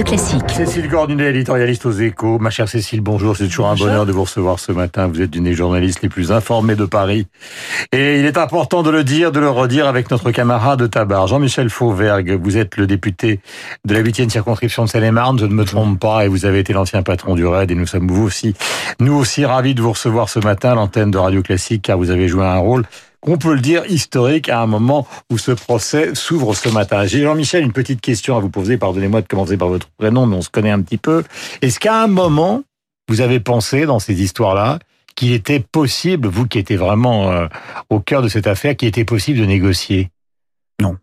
Radio Classique. Cécile Gordunet, éditorialiste aux échos. Ma chère Cécile, bonjour. C'est toujours un bonheur de vous recevoir ce matin. Vous êtes une des journalistes les plus informées de Paris. Et il est important de le dire, de le redire avec notre camarade de tabac, Jean-Michel Fauvergue. Vous êtes le député de la 8e circonscription de Seine-et-Marne. Je ne me trompe pas. Et vous avez été l'ancien patron du RAID. Et nous sommes vous aussi, nous aussi ravis de vous recevoir ce matin à l'antenne de Radio Classique car vous avez joué un rôle on peut le dire, historique à un moment où ce procès s'ouvre ce matin. J'ai Jean-Michel une petite question à vous poser. Pardonnez-moi de commencer par votre prénom, mais on se connaît un petit peu. Est-ce qu'à un moment, vous avez pensé dans ces histoires-là qu'il était possible, vous qui étiez vraiment euh, au cœur de cette affaire, qu'il était possible de négocier? Non.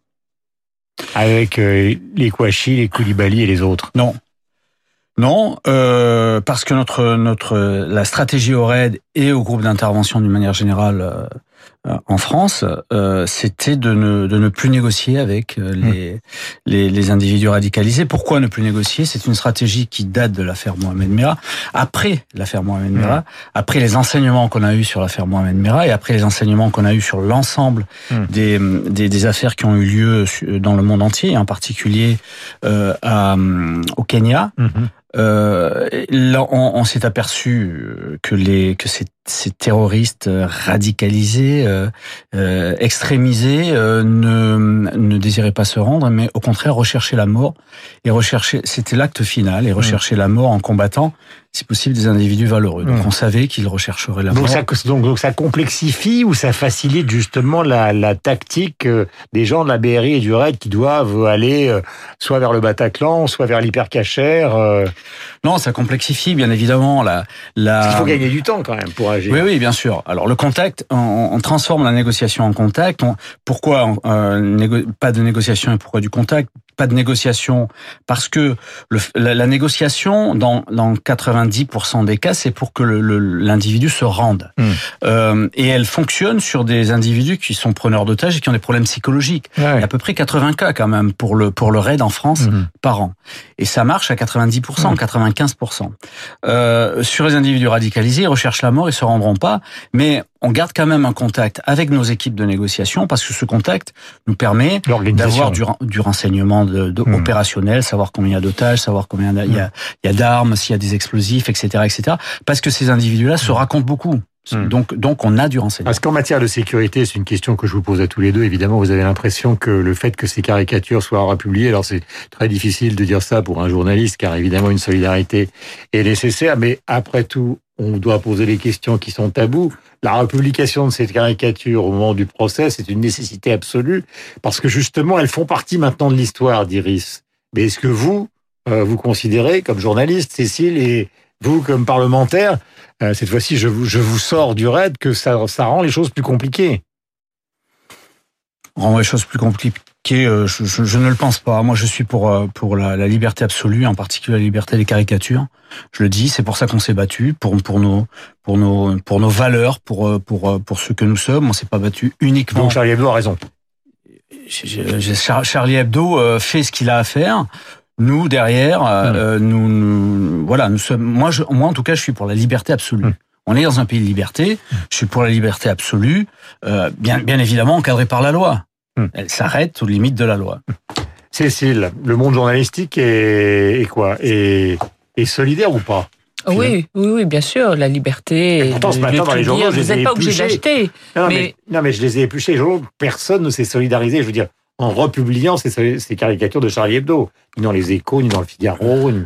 Avec euh, les Kouachi, les Koulibaly et les autres? Non. Non, euh, parce que notre notre la stratégie au RAID et au groupe d'intervention d'une manière générale euh, en France, euh, c'était de ne, de ne plus négocier avec euh, hmm. les, les, les, individus radicalisés. Pourquoi ne plus négocier? C'est une stratégie qui date de l'affaire Mohamed Merah. Après l'affaire Mohamed hmm. Merah, après les enseignements qu'on a eus sur l'affaire Mohamed Merah et après les enseignements qu'on a eus sur l'ensemble hmm. des, des, des, affaires qui ont eu lieu dans le monde entier, en particulier euh, à, au Kenya, euh, là, on, on s'est aperçu que les que ces, ces terroristes radicalisés, euh, euh, extrémisés, euh, ne, ne désiraient pas se rendre, mais au contraire rechercher la mort et rechercher. C'était l'acte final et rechercher mmh. la mort en combattant si possible, des individus valeureux. Donc mmh. on savait qu'ils rechercheraient la donc mort. Ça, donc, donc, ça complexifie ou ça facilite justement la, la tactique euh, des gens de la BRI et du RAID qui doivent aller euh, soit vers le Bataclan, soit vers l'hypercachère euh. Non, ça complexifie bien évidemment la... la... Parce qu'il faut gagner du temps quand même pour agir. Oui, oui, bien sûr. Alors le contact, on, on transforme la négociation en contact. On, pourquoi euh, pas de négociation et pourquoi du contact? Pas de négociation parce que le, la, la, négociation dans, dans 90% des cas c'est pour que l'individu se rende mmh. euh, et elle fonctionne sur des individus qui sont preneurs d'otages et qui ont des problèmes psychologiques. Ouais. Il y a à peu près 80 cas quand même pour le pour le raid en France mmh. par an et ça marche à 90%, mmh. 95%. Euh, sur les individus radicalisés, ils recherchent la mort, ils se rendront pas, mais on garde quand même un contact avec nos équipes de négociation parce que ce contact nous permet d'avoir du, du, renseignement de, de mmh. opérationnel, savoir combien il y a d'otages, savoir combien il y a, mmh. a d'armes, s'il y a des explosifs, etc., etc. Parce que ces individus-là mmh. se racontent beaucoup. Mmh. Donc, donc, on a du renseignement. Parce qu'en matière de sécurité, c'est une question que je vous pose à tous les deux. Évidemment, vous avez l'impression que le fait que ces caricatures soient republiées, alors c'est très difficile de dire ça pour un journaliste, car évidemment, une solidarité est nécessaire. Mais après tout, on doit poser les questions qui sont tabous. La republication de cette caricature au moment du procès, c'est une nécessité absolue, parce que justement, elles font partie maintenant de l'histoire d'Iris. Mais est-ce que vous, euh, vous considérez, comme journaliste, Cécile, et vous, comme parlementaire, euh, cette fois-ci, je vous, je vous sors du raid, que ça, ça rend les choses plus compliquées Rend les choses plus compliquées euh, je, je, je, ne le pense pas. Moi, je suis pour euh, pour la, la, liberté absolue, en particulier la liberté des caricatures. Je le dis, c'est pour ça qu'on s'est battu, pour pour nos pour nos pour nos valeurs, pour pour pour ce que nous sommes. On s'est pas battu uniquement. Donc Charlie Hebdo a raison. Charlie Hebdo fait ce qu'il a à faire. Nous derrière, mmh. nous, nous, voilà, nous sommes. Moi, je, moi en tout cas, je suis pour la liberté absolue. Mmh. On est dans un pays de liberté. Je suis pour la liberté absolue, euh, bien, bien évidemment encadrée par la loi. Hmm. Elle s'arrête aux limites de la loi. Cécile, le monde journalistique est, est quoi? Est, est solidaire ou pas? Oui, oui, oui, bien sûr, la liberté. Et pourtant, ce matin, dans les journaux, je les ai pas obligé d'acheter. Non, mais... mais... non, mais je les ai épluchés. Les journaux, personne ne s'est solidarisé. Je veux dire, en republiant ces, ces caricatures de Charlie Hebdo, ni dans les Échos, ni dans le Figaro. Ni...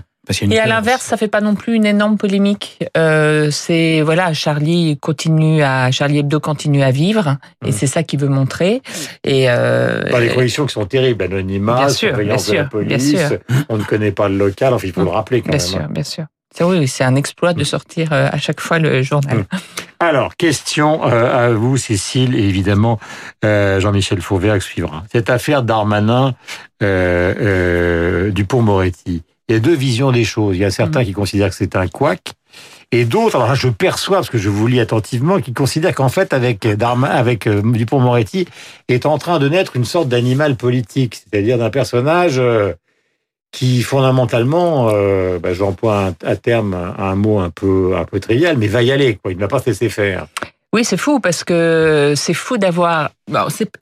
Et à l'inverse, ça fait pas non plus une énorme polémique. Euh, c'est voilà, Charlie continue à Charlie Hebdo continue à vivre, et mmh. c'est ça qu'il veut montrer. Et euh, dans les conditions qui sont terribles, anonymat, surveillance de la police, on ne connaît pas le local. Enfin, il faut mmh. le rappeler quand bien même. Sûr, bien sûr. C'est oui, c'est un exploit de sortir euh, à chaque fois le journal. Mmh. Alors, question euh, à vous, Cécile, et évidemment euh, Jean-Michel Fauvergue suivra. Cette affaire Darmanin euh, euh, Dupont-Moretti il y a deux visions des choses. Il y a certains mmh. qui considèrent que c'est un couac, et d'autres, alors là, je perçois, parce que je vous lis attentivement, qui considèrent qu'en fait, avec Darma, avec euh, Dupont-Moretti, est en train de naître une sorte d'animal politique, c'est-à-dire d'un personnage euh, qui fondamentalement, euh, bah, j'emploie un, à terme un, mot un peu un peu trivial, mais va y aller. Quoi. Il ne va pas se laisser faire. Oui, c'est fou parce que c'est fou d'avoir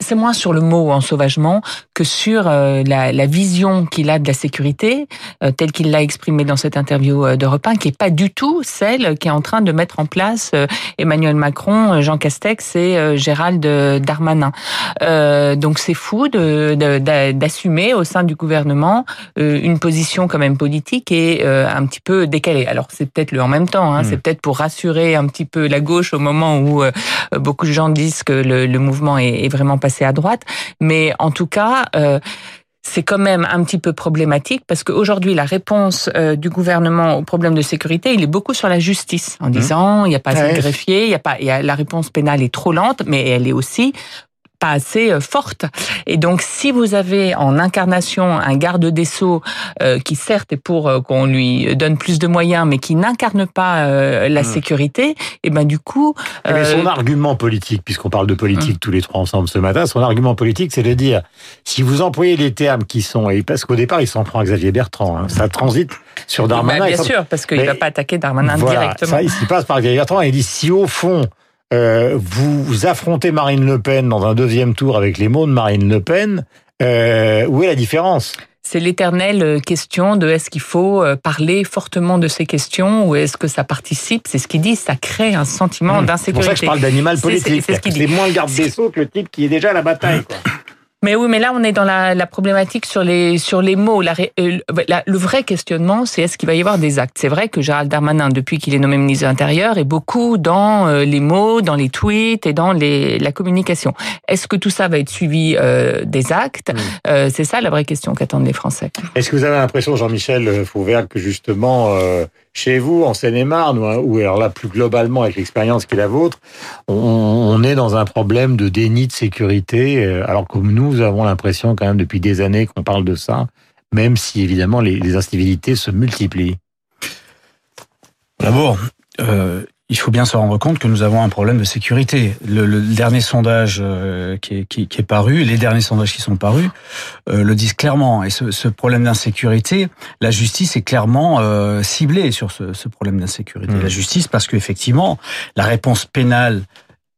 c'est moins sur le mot en sauvagement que sur euh, la, la, vision qu'il a de la sécurité, euh, telle qu'il l'a exprimée dans cette interview euh, d'Europe 1, qui est pas du tout celle qui est en train de mettre en place Emmanuel Macron, Jean Castex et Gérald Darmanin. donc c'est fou d'assumer de, au sein du gouvernement une position quand même politique et un petit peu décalée. Alors c'est peut-être le en même temps, hein, c'est hmm. peut-être pour rassurer un petit peu la gauche au moment où beaucoup de gens disent que le, le mouvement est est vraiment passé à droite. Mais en tout cas, euh, c'est quand même un petit peu problématique parce qu'aujourd'hui, la réponse euh, du gouvernement au problème de sécurité, il est beaucoup sur la justice, en mmh. disant il n'y a pas assez de greffiers, il y a pas, il y a, la réponse pénale est trop lente, mais elle est aussi pas assez euh, forte. Et donc, si vous avez en incarnation un garde des sceaux euh, qui certes est pour euh, qu'on lui donne plus de moyens, mais qui n'incarne pas la hmm. sécurité, et eh ben du coup. Mais son argument politique, puisqu'on parle de politique hmm. tous les trois ensemble ce matin, son argument politique, c'est de dire si vous employez les termes qui sont et parce qu'au départ il s'en prend à Xavier Bertrand, hein, ça transite sur Darmanin. bien sûr, parce qu'il ne va pas attaquer Darmanin directement. Ça, il passe par Xavier Bertrand et il dit si au fond euh, vous affrontez Marine Le Pen dans un deuxième tour avec les mots de Marine Le Pen. Euh, où est la différence? C'est l'éternelle euh, question de est-ce qu'il faut parler fortement de ces questions ou est-ce que ça participe? C'est ce qu'il dit, ça crée un sentiment d'insécurité. C'est pour ça que je parle d'animal politique. C'est moins le garde des Sceaux que le type qui est déjà à la bataille. Quoi. Mais oui, mais là, on est dans la, la problématique sur les, sur les mots. La, euh, la, le vrai questionnement, c'est est-ce qu'il va y avoir des actes? C'est vrai que Gérald Darmanin, depuis qu'il est nommé ministre de l'Intérieur, est beaucoup dans euh, les mots, dans les tweets et dans les, la communication. Est-ce que tout ça va être suivi euh, des actes? Euh, C'est ça la vraie question qu'attendent les Français. Est-ce que vous avez l'impression, Jean-Michel Fauvert, que justement chez vous, en Seine-et-Marne, ou, alors là, plus globalement, avec l'expérience qui est la vôtre, on, est dans un problème de déni de sécurité, euh, alors que nous avons l'impression quand même depuis des années qu'on parle de ça, même si évidemment les, incivilités se multiplient. D'abord, euh, il faut bien se rendre compte que nous avons un problème de sécurité. Le, le dernier sondage euh, qui, est, qui, qui, est, paru, les derniers sondages qui sont parus, euh, le disent clairement. Et ce, ce problème d'insécurité, la justice est clairement euh, ciblée sur ce, ce problème d'insécurité. Mmh. La justice, parce qu'effectivement, la réponse pénale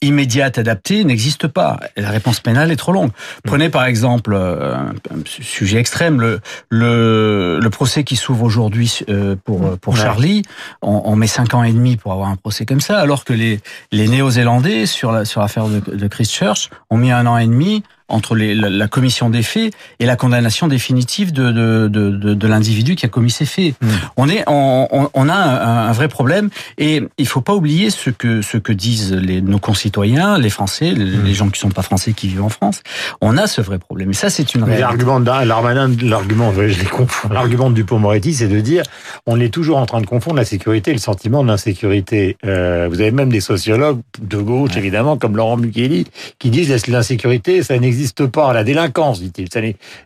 immédiate adaptée n'existe pas. La réponse pénale est trop longue. Prenez par exemple euh, un sujet extrême, le, le, le procès qui s'ouvre aujourd'hui euh, pour, pour Charlie. On, on, met cinq ans et demi pour avoir un procès comme ça, alors que les, les Néo-Zélandais sur la sur l'affaire de, de Christchurch ont mis un an et demi entre les, la, commission des faits et la condamnation définitive de, de, de, de l'individu qui a commis ces faits. Hmm. On, est, on, on a un, un, vrai problème et il faut pas oublier ce que, ce que disent les, nos concitoyens, les Français, les, hmm. gens qui sont pas Français qui vivent en France. On a ce vrai problème. Et ça, c'est une. L'argument l'argument, je les confonds. L'argument de Dupont-Moretti, c'est de dire on est toujours en train de confondre la sécurité et le sentiment d'insécurité. Euh, vous avez même des sociologues de gauche, évidemment, comme Laurent Mukeli, qui disent l'insécurité, ça n'existe n'existe pas. La délinquance, dit-il,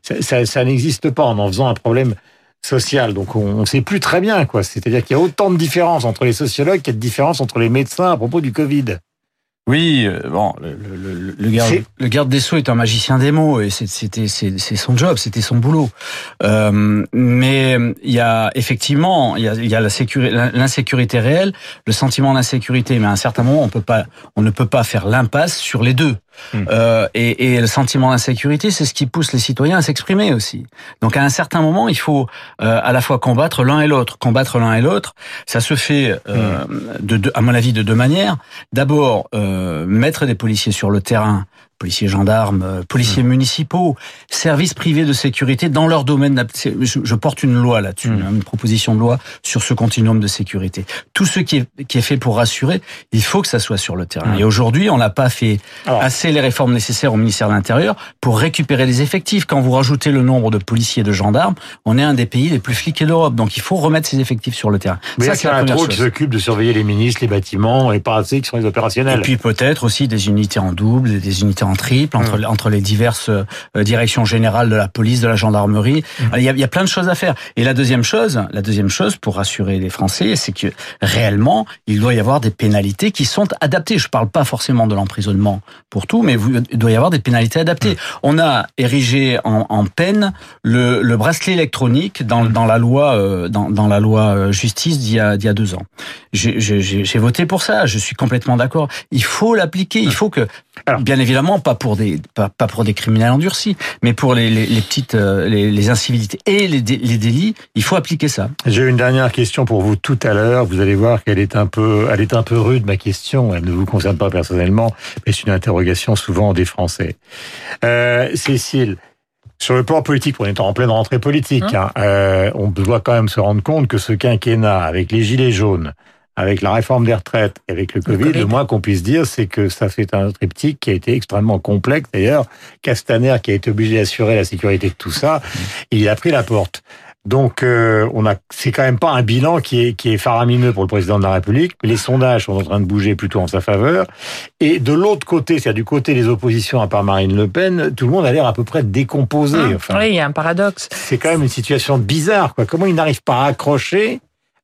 ça, ça, ça n'existe pas en en faisant un problème social. Donc on ne sait plus très bien, quoi. C'est-à-dire qu'il y a autant de différences entre les sociologues qu'il y a de différences entre les médecins à propos du Covid. Oui, euh, bon, le, le, le, garde, le, garde, des Sceaux est un magicien des mots et c'était c'est son job, c'était son boulot. Euh, mais il y a effectivement il y a, il y a l'insécurité réelle, le sentiment d'insécurité, mais à un certain moment on peut pas, on ne peut pas faire l'impasse sur les deux. Hmm. Euh, et, et, le sentiment d'insécurité, c'est ce qui pousse les citoyens à s'exprimer aussi. Donc à un certain moment, il faut euh, à la fois combattre l'un et l'autre. Combattre l'un et l'autre, ça se fait, euh, hmm. de, à mon avis, de deux manières. D'abord, euh, mettre des policiers sur le terrain policiers gendarmes, euh, policiers mmh. municipaux, services privés de sécurité dans leur domaine. Je, porte une loi là-dessus, mmh. une proposition de loi sur ce continuum de sécurité. Tout ce qui est, qui est fait pour rassurer, il faut que ça soit sur le terrain. Mmh. Et aujourd'hui, on n'a pas fait assez les réformes nécessaires au ministère de l'Intérieur pour récupérer les effectifs. Quand vous rajoutez le nombre de policiers et de gendarmes, on est un des pays les plus fliqués d'Europe. Donc il faut remettre ces effectifs sur le terrain. Mais ça, c'est un trop qui s'occupe de surveiller les ministres, les bâtiments, et pas assez qui sont les opérationnels. Et puis peut-être aussi des unités en double, des unités en triple entre, entre les diverses directions générales de la police, de la gendarmerie. Il y, a, il y a plein de choses à faire. Et la deuxième chose, la deuxième chose pour rassurer les Français, c'est que réellement, il doit y avoir des pénalités qui sont adaptées. Je parle pas forcément de l'emprisonnement pour tout, mais il doit y avoir des pénalités adaptées. On a érigé en, en peine le, le, bracelet électronique dans, dans la loi dans, dans la loi justice d'il y a, d'il y a deux ans. J'ai voté pour ça. Je suis complètement d'accord. Il faut l'appliquer. Il faut que, Alors, bien évidemment, pas pour des pas, pas pour des criminels endurcis, mais pour les, les, les petites les, les, incivilités et les, les délits, il faut appliquer ça. J'ai une dernière question pour vous tout à l'heure. Vous allez voir qu'elle est un peu elle est un peu rude ma question. Elle ne vous concerne pas personnellement, mais c'est une interrogation souvent des Français. Euh, Cécile. Sur le plan politique, on est en pleine rentrée politique. Hein. Euh, on doit quand même se rendre compte que ce quinquennat, avec les gilets jaunes, avec la réforme des retraites, et avec le COVID, le, COVID. le moins qu'on puisse dire, c'est que ça fait un triptyque qui a été extrêmement complexe. D'ailleurs, Castaner, qui a été obligé d'assurer la sécurité de tout ça, il a pris la porte. Donc, euh, on a, c'est quand même pas un bilan qui est qui est faramineux pour le président de la République. Les sondages sont en train de bouger plutôt en sa faveur. Et de l'autre côté, c'est-à-dire du côté des oppositions, à part Marine Le Pen, tout le monde a l'air à peu près décomposé. Enfin, oui, il y a un paradoxe. C'est quand même une situation bizarre. Quoi. Comment il n'arrive pas à accrocher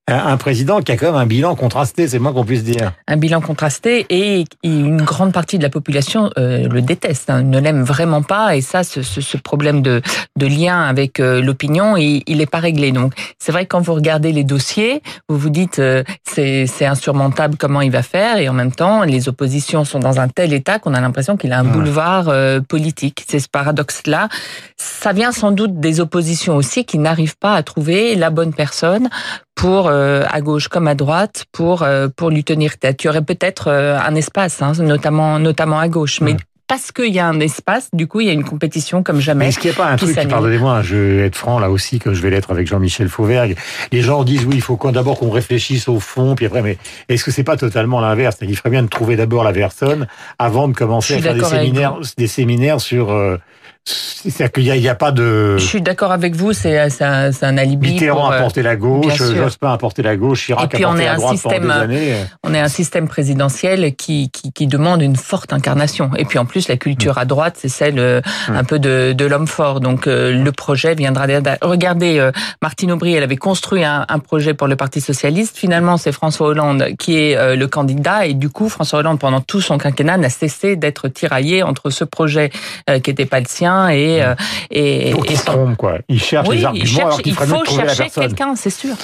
un président qui a quand même un bilan contrasté, c'est moins qu'on puisse dire. Un bilan contrasté et une grande partie de la population euh, le déteste, hein, ne l'aime vraiment pas et ça, ce, ce, problème de, lien avec euh, l'opinion, il, il est pas réglé. Donc c'est vrai que quand vous regardez les dossiers, vous vous dites euh, c'est insurmontable comment il va faire et en même temps les oppositions sont dans un tel état qu'on a l'impression qu'il a un boulevard euh, politique. C'est ce paradoxe-là. Ça vient sans doute des oppositions aussi qui n'arrivent pas à trouver la bonne personne pour euh, à gauche comme à droite pour euh, pour lui tenir tête. Il y aurait peut-être euh, un espace, hein, notamment notamment à gauche, mais parce qu'il y a un espace, du coup, il y a une compétition comme jamais. Est-ce qu'il n'y a pas un truc, pardonnez-moi, je vais être franc là aussi, comme je vais l'être avec Jean-Michel Fauvergue. Les gens disent oui, il faut d'abord qu'on réfléchisse au fond, puis après, mais est-ce que c'est pas totalement l'inverse? Il ferait bien de trouver d'abord la personne avant de commencer à faire des séminaires, des séminaires sur euh, c'est-à-dire qu'il n'y a, a, pas de. Je suis d'accord avec vous, c'est un, un alibi. Mitterrand pour, a porté la gauche, Jospin a porté la gauche, Chirac Et puis a porté on est la droite un système, pendant des années. On est un système présidentiel qui, qui, qui, demande une forte incarnation. Et puis en plus, la culture à droite, c'est celle euh, mmh. un peu de, de l'homme fort. Donc euh, le projet viendra. Regardez, euh, Martine Aubry, elle avait construit un, un, projet pour le Parti socialiste. Finalement, c'est François Hollande qui est euh, le candidat. Et du coup, François Hollande, pendant tout son quinquennat, n'a cessé d'être tiraillé entre ce projet euh, qui n'était pas le sien et mmh. Et, Donc, et il se trompe, quoi. Il cherche oui, les arguments il, cherche, alors qu'il il ferait faut mieux de trouver la chercher personne. quelqu'un, c'est sûr.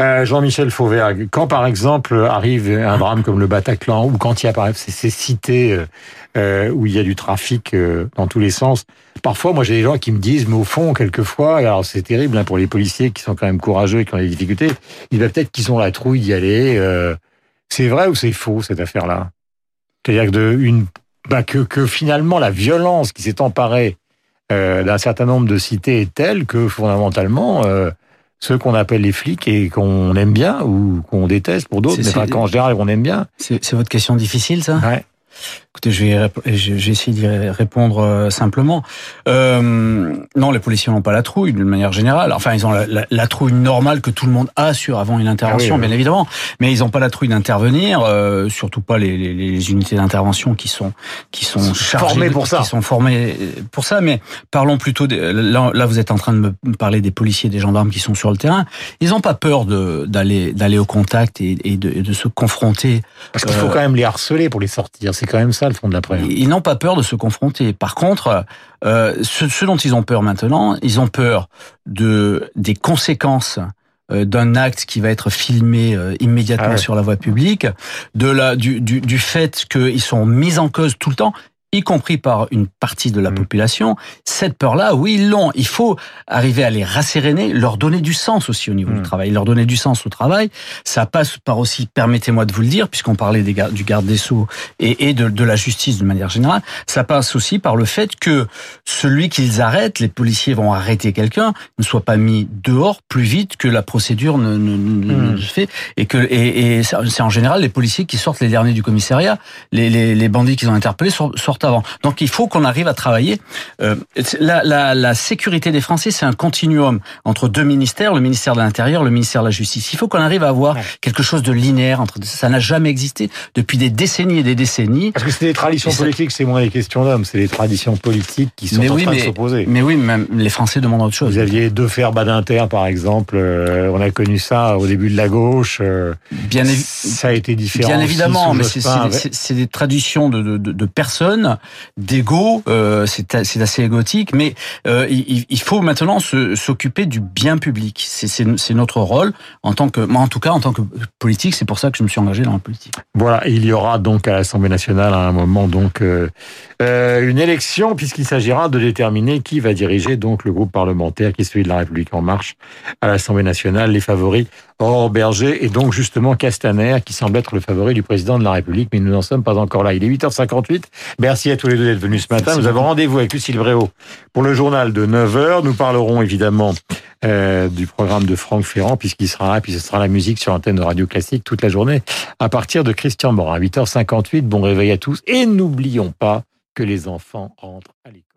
Euh, Jean-Michel Fauvergue, quand par exemple arrive un drame comme le Bataclan, ou quand il y a par exemple ces, cités euh, où il y a du trafic euh, dans tous les sens, parfois moi j'ai des gens qui me disent, mais au fond, quelquefois, alors c'est terrible hein, pour les policiers qui sont quand même courageux et qui ont des difficultés, il va peut-être qu'ils ont la trouille d'y aller. C'est vrai ou c'est faux cette affaire-là? C'est-à-dire que, de, une, bah, que, que finalement la violence qui s'est emparée euh, d'un certain nombre de cités est telle que fondamentalement euh, ceux qu'on appelle les flics et qu'on aime bien ou qu'on déteste pour d'autres, mais enfin, qu'en général on aime bien. C'est votre question difficile, ça? Ouais. Écoutez, je vais, je vais essayer d'y répondre euh, simplement. Euh, non, les policiers n'ont pas la trouille d'une manière générale. Enfin, ils ont la, la, la, trouille normale que tout le monde a sur avant une intervention, Ah oui, bien oui. évidemment. Mais ils n'ont pas la trouille d'intervenir, euh, surtout pas les, les, les unités d'intervention qui sont qui sont chargées, Formées de- pour ça. qui sont formées pour ça. Mais parlons plutôt. Des, là, là, vous êtes en train de me parler des policiers, des gendarmes qui sont sur le terrain. Ils n'ont pas peur de d'aller d'aller au contact et, et, de, et de se confronter Parce qu'il faut Euh, quand même les harceler pour les sortir. C'est quand même ça le fond de la ils n'ont pas peur de se confronter. Par contre, euh, ce, ce, dont ils ont peur maintenant, ils ont peur de des conséquences euh, d'un acte qui va être filmé euh, immédiatement Ah ouais. sur la voie publique, de la du, du, du fait qu'ils sont mis en cause tout le temps y compris par une partie de la Mm. population, cette peur-là, oui, ils l'ont. Il faut arriver à les rasséréner, leur donner du sens aussi au niveau Mm. du travail, leur donner du sens au travail. Ça passe par aussi, permettez-moi de vous le dire, puisqu'on parlait des du garde des Sceaux et, et de, de la justice de manière générale, ça passe aussi par le fait que celui qu'ils arrêtent, les policiers vont arrêter quelqu'un, ne soit pas mis dehors plus vite que la procédure ne, ne, ne- Mm. ne se fait. Et que et, et c'est en général les policiers qui sortent les derniers du commissariat, les, les, les bandits qu'ils ont interpellés sortent avant. Donc il faut qu'on arrive à travailler. Euh, la, la, la, sécurité des Français, c'est un continuum entre deux ministères, le ministère de l'Intérieur, le ministère de la Justice. Il faut qu'on arrive à avoir quelque chose de linéaire entre ça n'a jamais existé depuis des décennies et des décennies. Parce que c'est des traditions politiques, c'est moins des questions d'hommes, c'est des traditions politiques qui sont mais en oui, train mais, de s'opposer. Mais oui, même les Français demandent autre chose. Vous aviez deux fers Badinter, par exemple. Euh, on a connu ça au début de la gauche. Euh, bien ça a été différent. Bien évidemment, mais c'est des traditions de, de, de, de personnes, d'ego. Euh, c'est assez égotique, mais euh, il, faut maintenant s'occuper du bien public. C'est notre rôle en tant que, moi en tout cas en tant que politique. C'est pour ça que je me suis engagé dans la politique. Voilà, il y aura donc à l'Assemblée nationale à un moment donc euh, une élection puisqu'il s'agira de déterminer qui va diriger donc le groupe parlementaire qui est celui de la République en marche à l'Assemblée nationale. Les favoris Aurore Berger et donc justement Castaner qui semble être le favori du président de la République, mais nous n'en sommes pas encore là. Il est 8h58. Merci à tous les deux d'être venus ce matin. nous avons rendez-vous avec Lucille Bréau pour le journal de 9h. Nous parlerons évidemment euh, du programme de Franck Ferrand puisqu'il sera là, puis ce sera la musique sur antenne de Radio Classique toute la journée à partir de Christian Morin. 8h58, bon réveil à tous et n'oublions pas que les enfants rentrent à l'école.